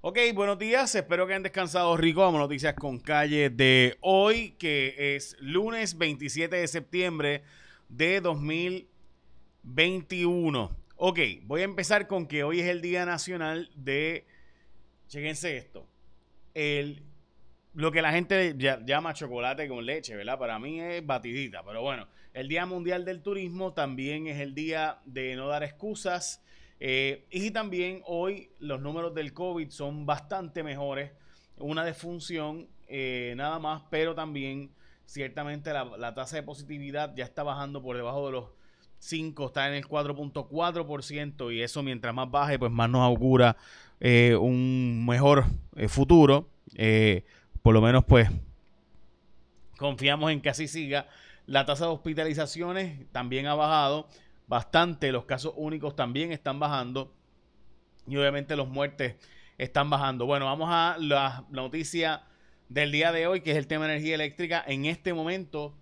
Ok, buenos días, espero que hayan descansado rico. Vamos noticias con calle de hoy, que es lunes 27 de septiembre de 2021. Ok, voy a empezar con que hoy es el Día Nacional de, chequense esto, el, lo que la gente llama chocolate con leche, ¿verdad? Para mí es batidita, pero bueno, el Día Mundial del Turismo también es el día de no dar excusas eh, y también hoy los números del COVID son bastante mejores. Una defunción eh, nada más, pero también ciertamente la, tasa de positividad ya está bajando por debajo de los 5, está en el 4.4% y eso mientras más baje, pues más nos augura eh, un mejor futuro. por lo menos pues confiamos en que así siga. La tasa de hospitalizaciones también ha bajado bastante. Los casos únicos también están bajando. Y obviamente los muertes están bajando. Bueno, vamos a la noticia del día de hoy, que es el tema de energía eléctrica. En este momento,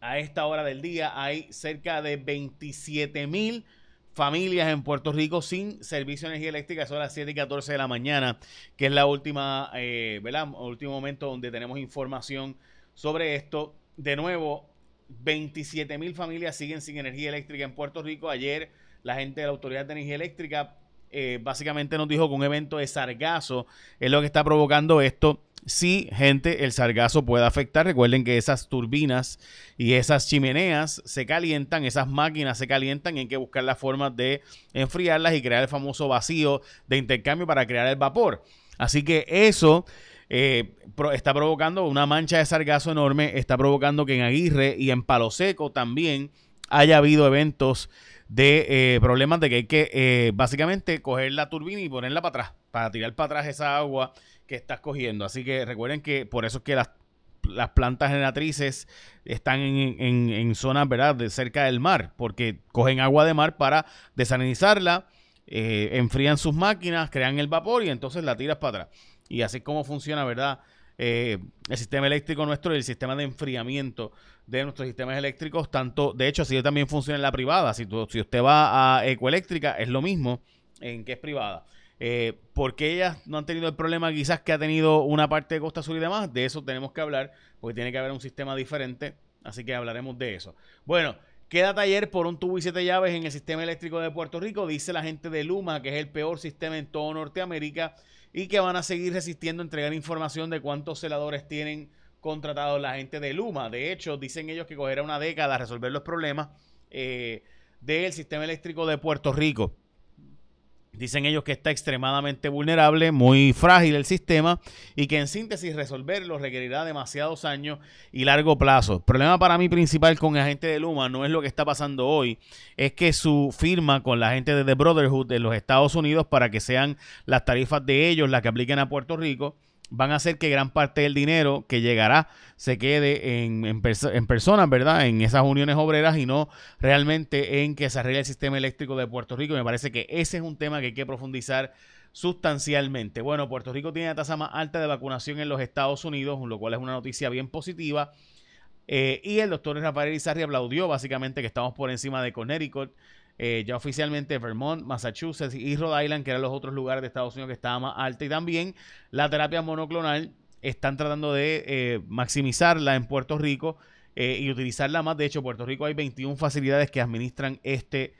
a esta hora del día, hay cerca de 27 mil familias en Puerto Rico sin servicio de energía eléctrica. Son las 7 y 14 de la mañana, que es la última, eh, último momento donde tenemos información sobre esto. De nuevo, 27 mil familias siguen sin energía eléctrica en Puerto Rico. Ayer la gente de la Autoridad de Energía Eléctrica eh, básicamente nos dijo que un evento de sargazo es lo que está provocando esto. Sí, gente, el sargazo puede afectar. Recuerden que esas turbinas y esas chimeneas se calientan, esas máquinas se calientan y hay que buscar la forma de enfriarlas y crear el famoso vacío de intercambio para crear el vapor. Así que eso eh, está provocando una mancha de sargazo enorme, está provocando que en Aguirre y en Palo Seco también haya habido eventos de eh, problemas de que hay que eh, básicamente coger la turbina y ponerla para atrás, para tirar para atrás esa agua que estás cogiendo. Así que recuerden que por eso es que las, las plantas generatrices están en, en, zonas, ¿verdad?, de cerca del mar, porque cogen agua de mar para desalinizarla, enfrían sus máquinas, crean el vapor y entonces la tiras para atrás. Y así es como funciona, ¿verdad? Eh, el sistema eléctrico nuestro y el sistema de enfriamiento de nuestros sistemas eléctricos, tanto, de hecho, así también funciona en la privada. Si, si usted va a Ecoeléctrica, es lo mismo en que es privada. Eh, porque ellas no han tenido el problema quizás que ha tenido una parte de Costa Sur y demás? De eso tenemos que hablar, porque tiene que haber un sistema diferente, así que hablaremos de eso. Bueno, queda taller por un tubo y siete llaves en el sistema eléctrico de Puerto Rico, dice la gente de Luma, que es el peor sistema en todo Norteamérica y que van a seguir resistiendo a entregar información de cuántos celadores tienen contratados la gente de Luma. De hecho, dicen ellos que cogerá una década resolver los problemas eh, del sistema eléctrico de Puerto Rico. Dicen ellos que está extremadamente vulnerable, muy frágil el sistema y que en síntesis resolverlo requerirá demasiados años y largo plazo. El problema para mí principal con la gente de Luma no es lo que está pasando hoy, es que su firma con la gente de The Brotherhood de los Estados Unidos para que sean las tarifas de ellos las que apliquen a Puerto Rico van a hacer que gran parte del dinero que llegará se quede en, en, personas, ¿verdad? En esas uniones obreras y no realmente en que se arregle el sistema eléctrico de Puerto Rico. Me parece que ese es un tema que hay que profundizar sustancialmente. Bueno, Puerto Rico tiene la tasa más alta de vacunación en los Estados Unidos, lo cual es una noticia bien positiva. Eh, y el doctor Rafael Izarri aplaudió básicamente que estamos por encima de Connecticut. Eh, ya oficialmente Vermont, Massachusetts y Rhode Island, que eran los otros lugares de Estados Unidos que estaban más alta. Y también la terapia monoclonal están tratando de eh, maximizarla en Puerto Rico eh, y utilizarla más. De hecho, en Puerto Rico hay 21 facilidades que administran este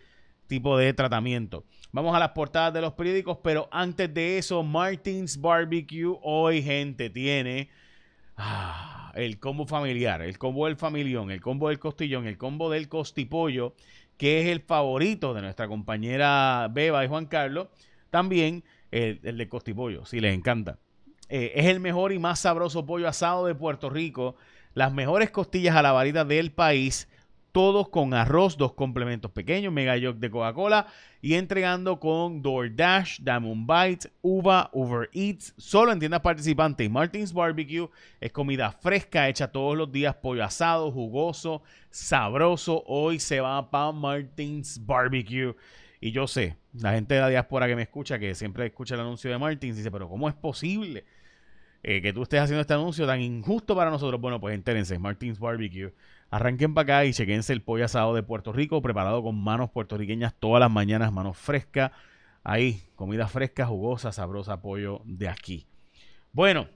tipo de tratamiento. Vamos a las portadas de los periódicos, pero antes de eso, Martins Barbecue hoy, gente, tiene ah, el combo familiar, el combo del familión, el combo del costillón, el combo del costipollo que es el favorito de nuestra compañera Beba y Juan Carlos, también el, de costipollo, si les encanta. Eh, es el mejor y más sabroso pollo asado de Puerto Rico, las mejores costillas a la varita del país todos con arroz, dos complementos pequeños, Mega York de Coca-Cola y entregando con DoorDash, Diamond Bites, Uva, Uber Eats, solo en tiendas participantes. Martins Barbecue es comida fresca, hecha todos los días, pollo asado, jugoso, sabroso. Hoy se va para Martins Barbecue. Y yo sé, la gente de la diáspora que me escucha, que siempre escucha el anuncio de Martins, dice, pero ¿cómo es posible eh, que tú estés haciendo este anuncio tan injusto para nosotros? Bueno, pues entérense, Martins Barbecue Arranquen para acá y chequense el pollo asado de Puerto Rico, preparado con manos puertorriqueñas todas las mañanas, manos frescas, Ahí, comida fresca, jugosa, sabrosa, pollo de aquí. Bueno,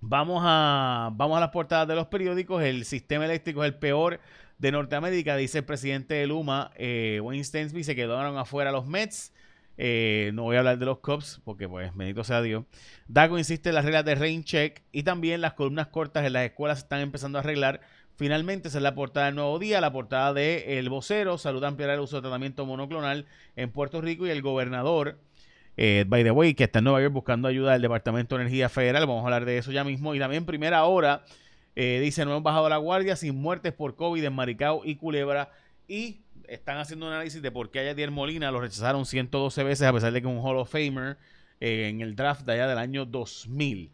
vamos a, vamos a las portadas de los periódicos. El sistema eléctrico es el peor de Norteamérica, dice el presidente de Luma, eh, Wayne Stensby, se quedaron afuera los Mets. Eh, no voy a hablar de los Cubs porque, pues, bendito sea Dios. Dago insiste en las reglas de rain check y también las columnas cortas en las escuelas se están empezando a arreglar. Finalmente, esa es la portada del Nuevo Día, la portada de El Vocero. Saluda ampliar el uso de tratamiento monoclonal en Puerto Rico y el gobernador, eh, by the way, que está en Nueva York buscando ayuda del Departamento de Energía Federal. Vamos a hablar de eso ya mismo. Y también, primera hora, eh, dice: No hemos bajado la guardia sin muertes por COVID en Maricao y Culebra. Y están haciendo un análisis de por qué a Yadier Molina lo rechazaron 112 veces, a pesar de que un Hall of Famer eh, en el draft de allá del año 2000.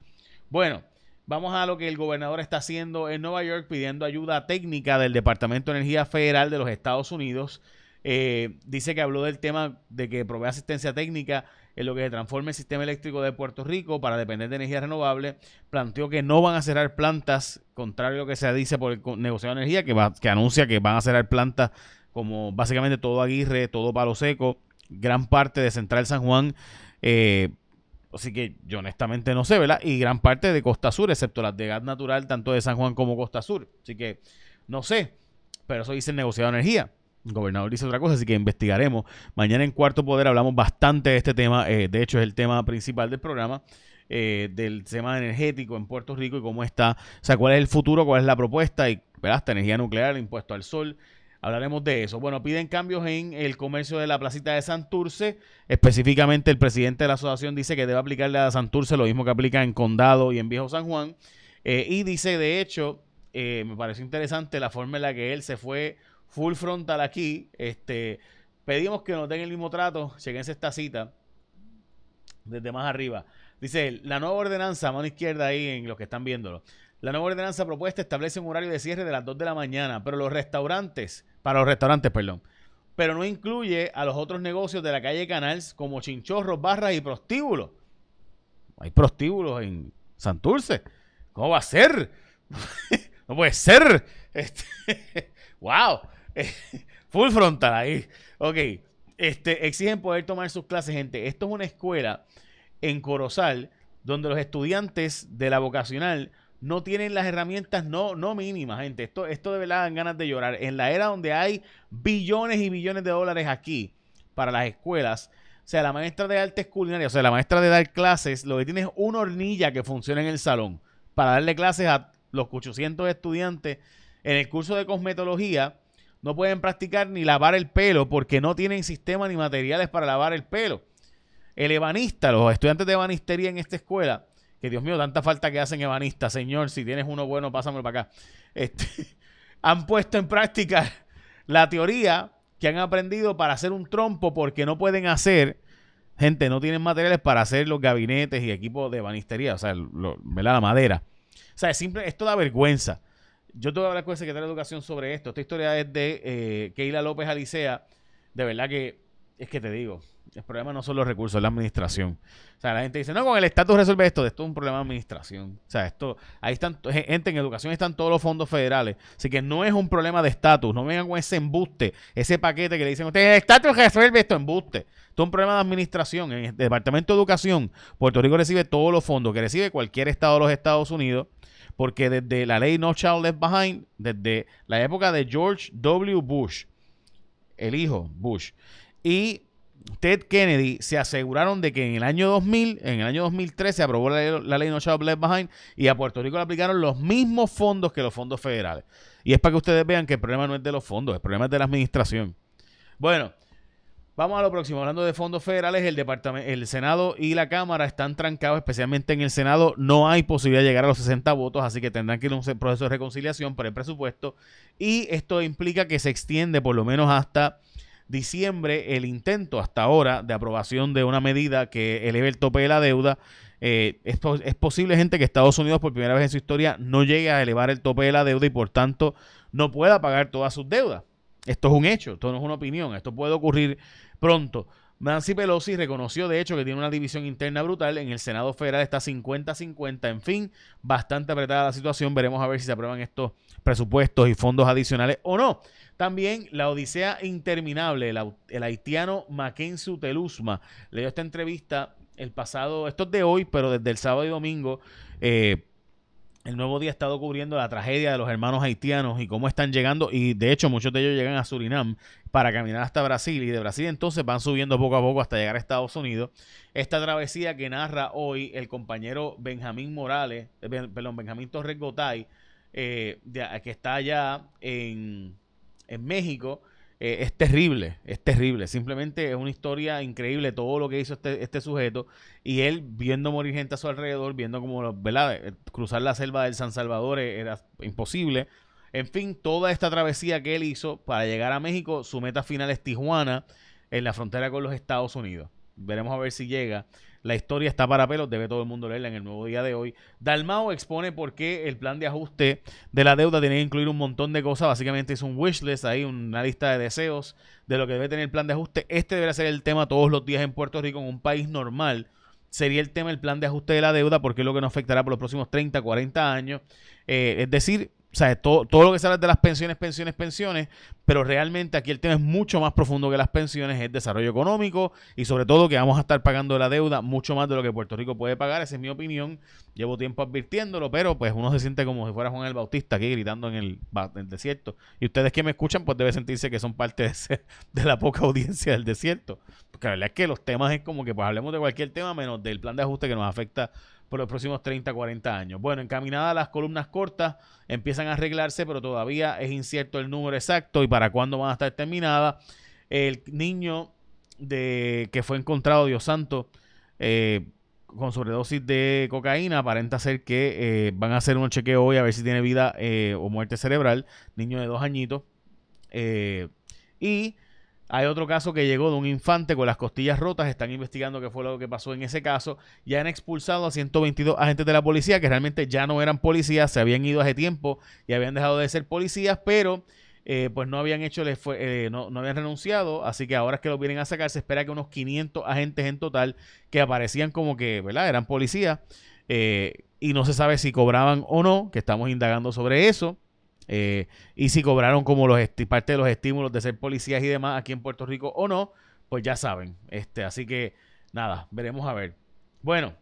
Bueno. Vamos a lo que el gobernador está haciendo en Nueva York pidiendo ayuda técnica del Departamento de Energía Federal de los Estados Unidos. Eh, dice que habló del tema de que provee asistencia técnica en lo que se transforme el sistema eléctrico de Puerto Rico para depender de energía renovable. Planteó que no van a cerrar plantas, contrario a lo que se dice por el negociado de energía, que anuncia que van a cerrar plantas como básicamente todo Aguirre, todo Palo Seco, gran parte de Central San Juan. Eh, Así que yo honestamente no sé, ¿verdad? Y gran parte de Costa Sur, excepto las de gas natural, tanto de San Juan como Costa Sur. Así que no sé, pero eso dice el negociado de energía. Gobernador dice otra cosa, así que investigaremos. Mañana en Cuarto Poder hablamos bastante de este tema. Eh, de hecho, es el tema principal del programa. Eh, del tema energético en Puerto Rico y cómo está, o sea, cuál es el futuro, cuál es la propuesta y, ¿verdad? Esta energía nuclear, impuesto al sol, Hablaremos de eso. Bueno, piden cambios en el comercio de la placita de Santurce. Específicamente, el presidente de la asociación dice que debe aplicarle a Santurce lo mismo que aplica en Condado y en Viejo San Juan. Eh, y dice, de hecho, me pareció interesante la forma en la que él se fue full frontal aquí. Este, pedimos que nos den el mismo trato. Chequense esta cita desde más arriba. Dice, la nueva ordenanza, mano izquierda ahí en los que están viéndolo. La nueva ordenanza propuesta establece un horario de cierre de las 2 de la mañana, pero los restaurantes, para los restaurantes, perdón, pero no incluye a los otros negocios de la calle Canals como chinchorros, barras y prostíbulos. Hay prostíbulos en Santurce. ¿Cómo va a ser? no puede ser. Este, wow. Full frontal ahí. Ok. Este, exigen poder tomar sus clases, gente. Esto es una escuela en Corozal donde los estudiantes de la vocacional no tienen las herramientas no, no mínimas, gente. Esto, esto de verdad dan ganas de llorar. En la era donde hay billones y billones de dólares aquí para las escuelas, o sea, la maestra de artes culinarias, o sea, la maestra de dar clases, lo que tiene es una hornilla que funciona en el salón para darle clases a los 800 estudiantes. En el curso de cosmetología no pueden practicar ni lavar el pelo porque no tienen sistema ni materiales para lavar el pelo. El ebanista, los estudiantes de ebanistería en esta escuela, que Dios mío, tanta falta que hacen ebanistas, Señor, si tienes uno bueno, pásamelo para acá. Este, han puesto en práctica la teoría que han aprendido para hacer un trompo porque no pueden hacer, gente, no tienen materiales para hacer los gabinetes y equipos de ebanistería, o sea, la madera. O sea, es simple, esto da vergüenza. Yo voy a hablar con el secretario de Educación sobre esto. Esta historia es de eh, Keila López Alicea. De verdad que, es que te digo, el problema no son los recursos, es la administración. O sea, la gente dice, no, con el estatus resuelve esto. Esto es un problema de administración. O sea, esto, ahí están, gente, en educación están todos los fondos federales. Así que no es un problema de estatus. No vengan con ese embuste, ese paquete que le dicen ustedes, el estatus resuelve esto, embuste. Esto es un problema de administración. En el Departamento de Educación, Puerto Rico recibe todos los fondos que recibe cualquier estado de los Estados Unidos. Porque desde la ley No Child Left Behind, desde la época de George W. Bush, el hijo Bush, y Ted Kennedy se aseguraron de que en el año 2000, en el año 2013 se aprobó la, ley No Child Left Behind y a Puerto Rico le aplicaron los mismos fondos que los fondos federales. Y es para que ustedes vean que el problema no es de los fondos, el problema es de la administración. Bueno, vamos a lo próximo. Hablando de fondos federales, el departamento, el Senado y la Cámara están trancados, especialmente en el Senado. No hay posibilidad de llegar a los 60 votos, así que tendrán que ir a un proceso de reconciliación por el presupuesto. Y esto implica que se extiende por lo menos hasta diciembre el intento hasta ahora de aprobación de una medida que eleve el tope de la deuda. Eh, es, es, posible, gente, que Estados Unidos por primera vez en su historia no llegue a elevar el tope de la deuda y por tanto no pueda pagar todas sus deudas. Esto es un hecho, esto no es una opinión, esto puede ocurrir pronto. Nancy Pelosi reconoció, de hecho, que tiene una división interna brutal. En el Senado Federal está 50-50. En fin, bastante apretada la situación. Veremos a ver si se aprueban estos presupuestos y fondos adicionales o no. También la odisea interminable, el, haitiano Mackenzie Telusma, le dio esta entrevista el pasado, esto es de hoy, pero desde el sábado y domingo. Eh, el nuevo día ha estado cubriendo la tragedia de los hermanos haitianos y cómo están llegando, y de hecho muchos de ellos llegan a Surinam para caminar hasta Brasil, y de Brasil entonces van subiendo poco a poco hasta llegar a Estados Unidos. Esta travesía que narra hoy el compañero Benjamín Morales, eh, perdón, Benjamín Torres Gotay, eh, que está allá en, en México, eh, es terrible, es terrible. Simplemente es una historia increíble todo lo que hizo este, este sujeto y él viendo morir gente a su alrededor, viendo como, ¿verdad? Eh, cruzar la selva del San Salvador era imposible. En fin, toda esta travesía que él hizo para llegar a México, su meta final es Tijuana, en la frontera con los Estados Unidos. Veremos a ver si llega. La historia está para pelos, debe todo el mundo leerla en el nuevo día de hoy. Dalmao expone por qué el plan de ajuste de la deuda tiene que incluir un montón de cosas. Básicamente es un wish list ahí, una lista de deseos de lo que debe tener el plan de ajuste. Este debería ser el tema todos los días en Puerto Rico, en un país normal. Sería el tema el plan de ajuste de la deuda, porque es lo que nos afectará por los próximos 30, 40 años. Eh, es decir, sea, todo, todo lo que sale de las pensiones, pensiones, pensiones, pero realmente aquí el tema es mucho más profundo que las pensiones, es desarrollo económico y sobre todo que vamos a estar pagando la deuda mucho más de lo que Puerto Rico puede pagar, esa es mi opinión, llevo tiempo advirtiéndolo, pero pues uno se siente como si fuera Juan el Bautista aquí gritando en el, desierto. Y ustedes que me escuchan pues deben sentirse que son parte de, de la poca audiencia del desierto, porque la verdad es que los temas es como que pues hablemos de cualquier tema menos del plan de ajuste que nos afecta por los próximos 30, 40 años. Bueno, encaminadas las columnas cortas empiezan a arreglarse, pero todavía es incierto el número exacto y para cuándo van a estar terminadas. El niño de que fue encontrado, Dios santo, eh, con sobredosis de cocaína, aparenta ser que eh, van a hacer un chequeo hoy a ver si tiene vida eh, o muerte cerebral. Niño de dos añitos. y hay otro caso que llegó de un infante con las costillas rotas. Están investigando qué fue lo que pasó en ese caso. Ya han expulsado a 122 agentes de la policía que realmente ya no eran policías, se habían ido hace tiempo y habían dejado de ser policías, pero eh, pues no habían hecho, eh, no, no, habían renunciado. Así que ahora que lo vienen a sacar, se espera que unos 500 agentes en total que aparecían como que, ¿verdad? Eran policías. Eh, y no se sabe si cobraban o no, que estamos indagando sobre eso. Y si cobraron como los parte de los estímulos de ser policías y demás aquí en Puerto Rico o no, pues ya saben. Este, así que nada, veremos a ver. Bueno,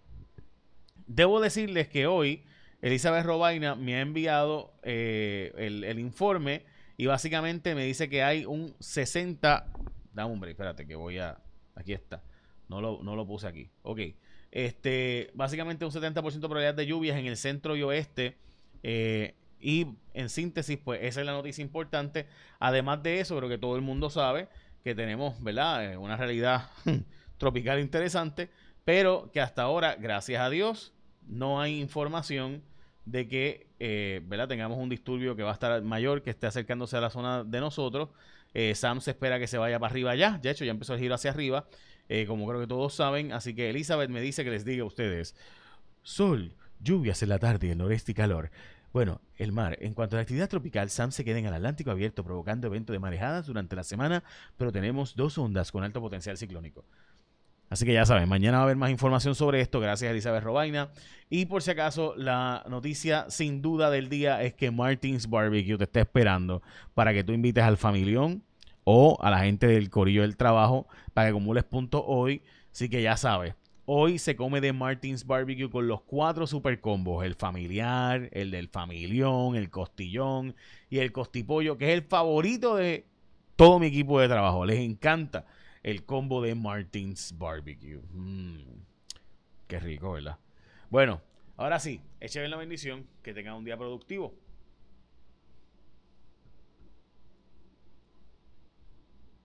debo decirles que hoy Elizabeth Robaina me ha enviado eh, el, informe y básicamente me dice que hay un 60... Da hombre, espérate que voy a... Aquí está. No lo, no lo puse aquí. Ok. Este, básicamente un 70% de probabilidad de lluvias en el centro y oeste. Eh, y en síntesis, pues esa es la noticia importante. Además de eso, creo que todo el mundo sabe que tenemos, ¿verdad? Eh, una realidad tropical interesante, pero que hasta ahora, gracias a Dios, no hay información de que, eh. Tengamos un disturbio que va a estar mayor, que esté acercándose a la zona de nosotros. Eh, Sam se espera que se vaya para arriba ya, hecho ya empezó el giro hacia arriba, como creo que todos saben, así que Elizabeth me dice que les diga a ustedes, sol, lluvias en la tarde, el noreste y calor. Bueno, el mar. En cuanto a la actividad tropical, Sam se queda en el Atlántico abierto, provocando eventos de marejadas durante la semana, pero tenemos dos ondas con alto potencial ciclónico. Así que ya saben, mañana va a haber más información sobre esto, gracias Elizabeth Robaina. Y por si acaso, la noticia sin duda del día es que Martins Barbecue te está esperando para que tú invites al familión o a la gente del corillo del trabajo para que acumules puntos hoy. Así que ya sabes, Hoy se come de Martins Barbecue con los cuatro super combos: el familiar, el del familión, el costillón y el costipollo, que es el favorito de todo mi equipo de trabajo. Les encanta el combo de Martins Barbecue. Mm, qué rico, ¿verdad? Bueno, ahora sí, écheme la bendición, que tengan un día productivo.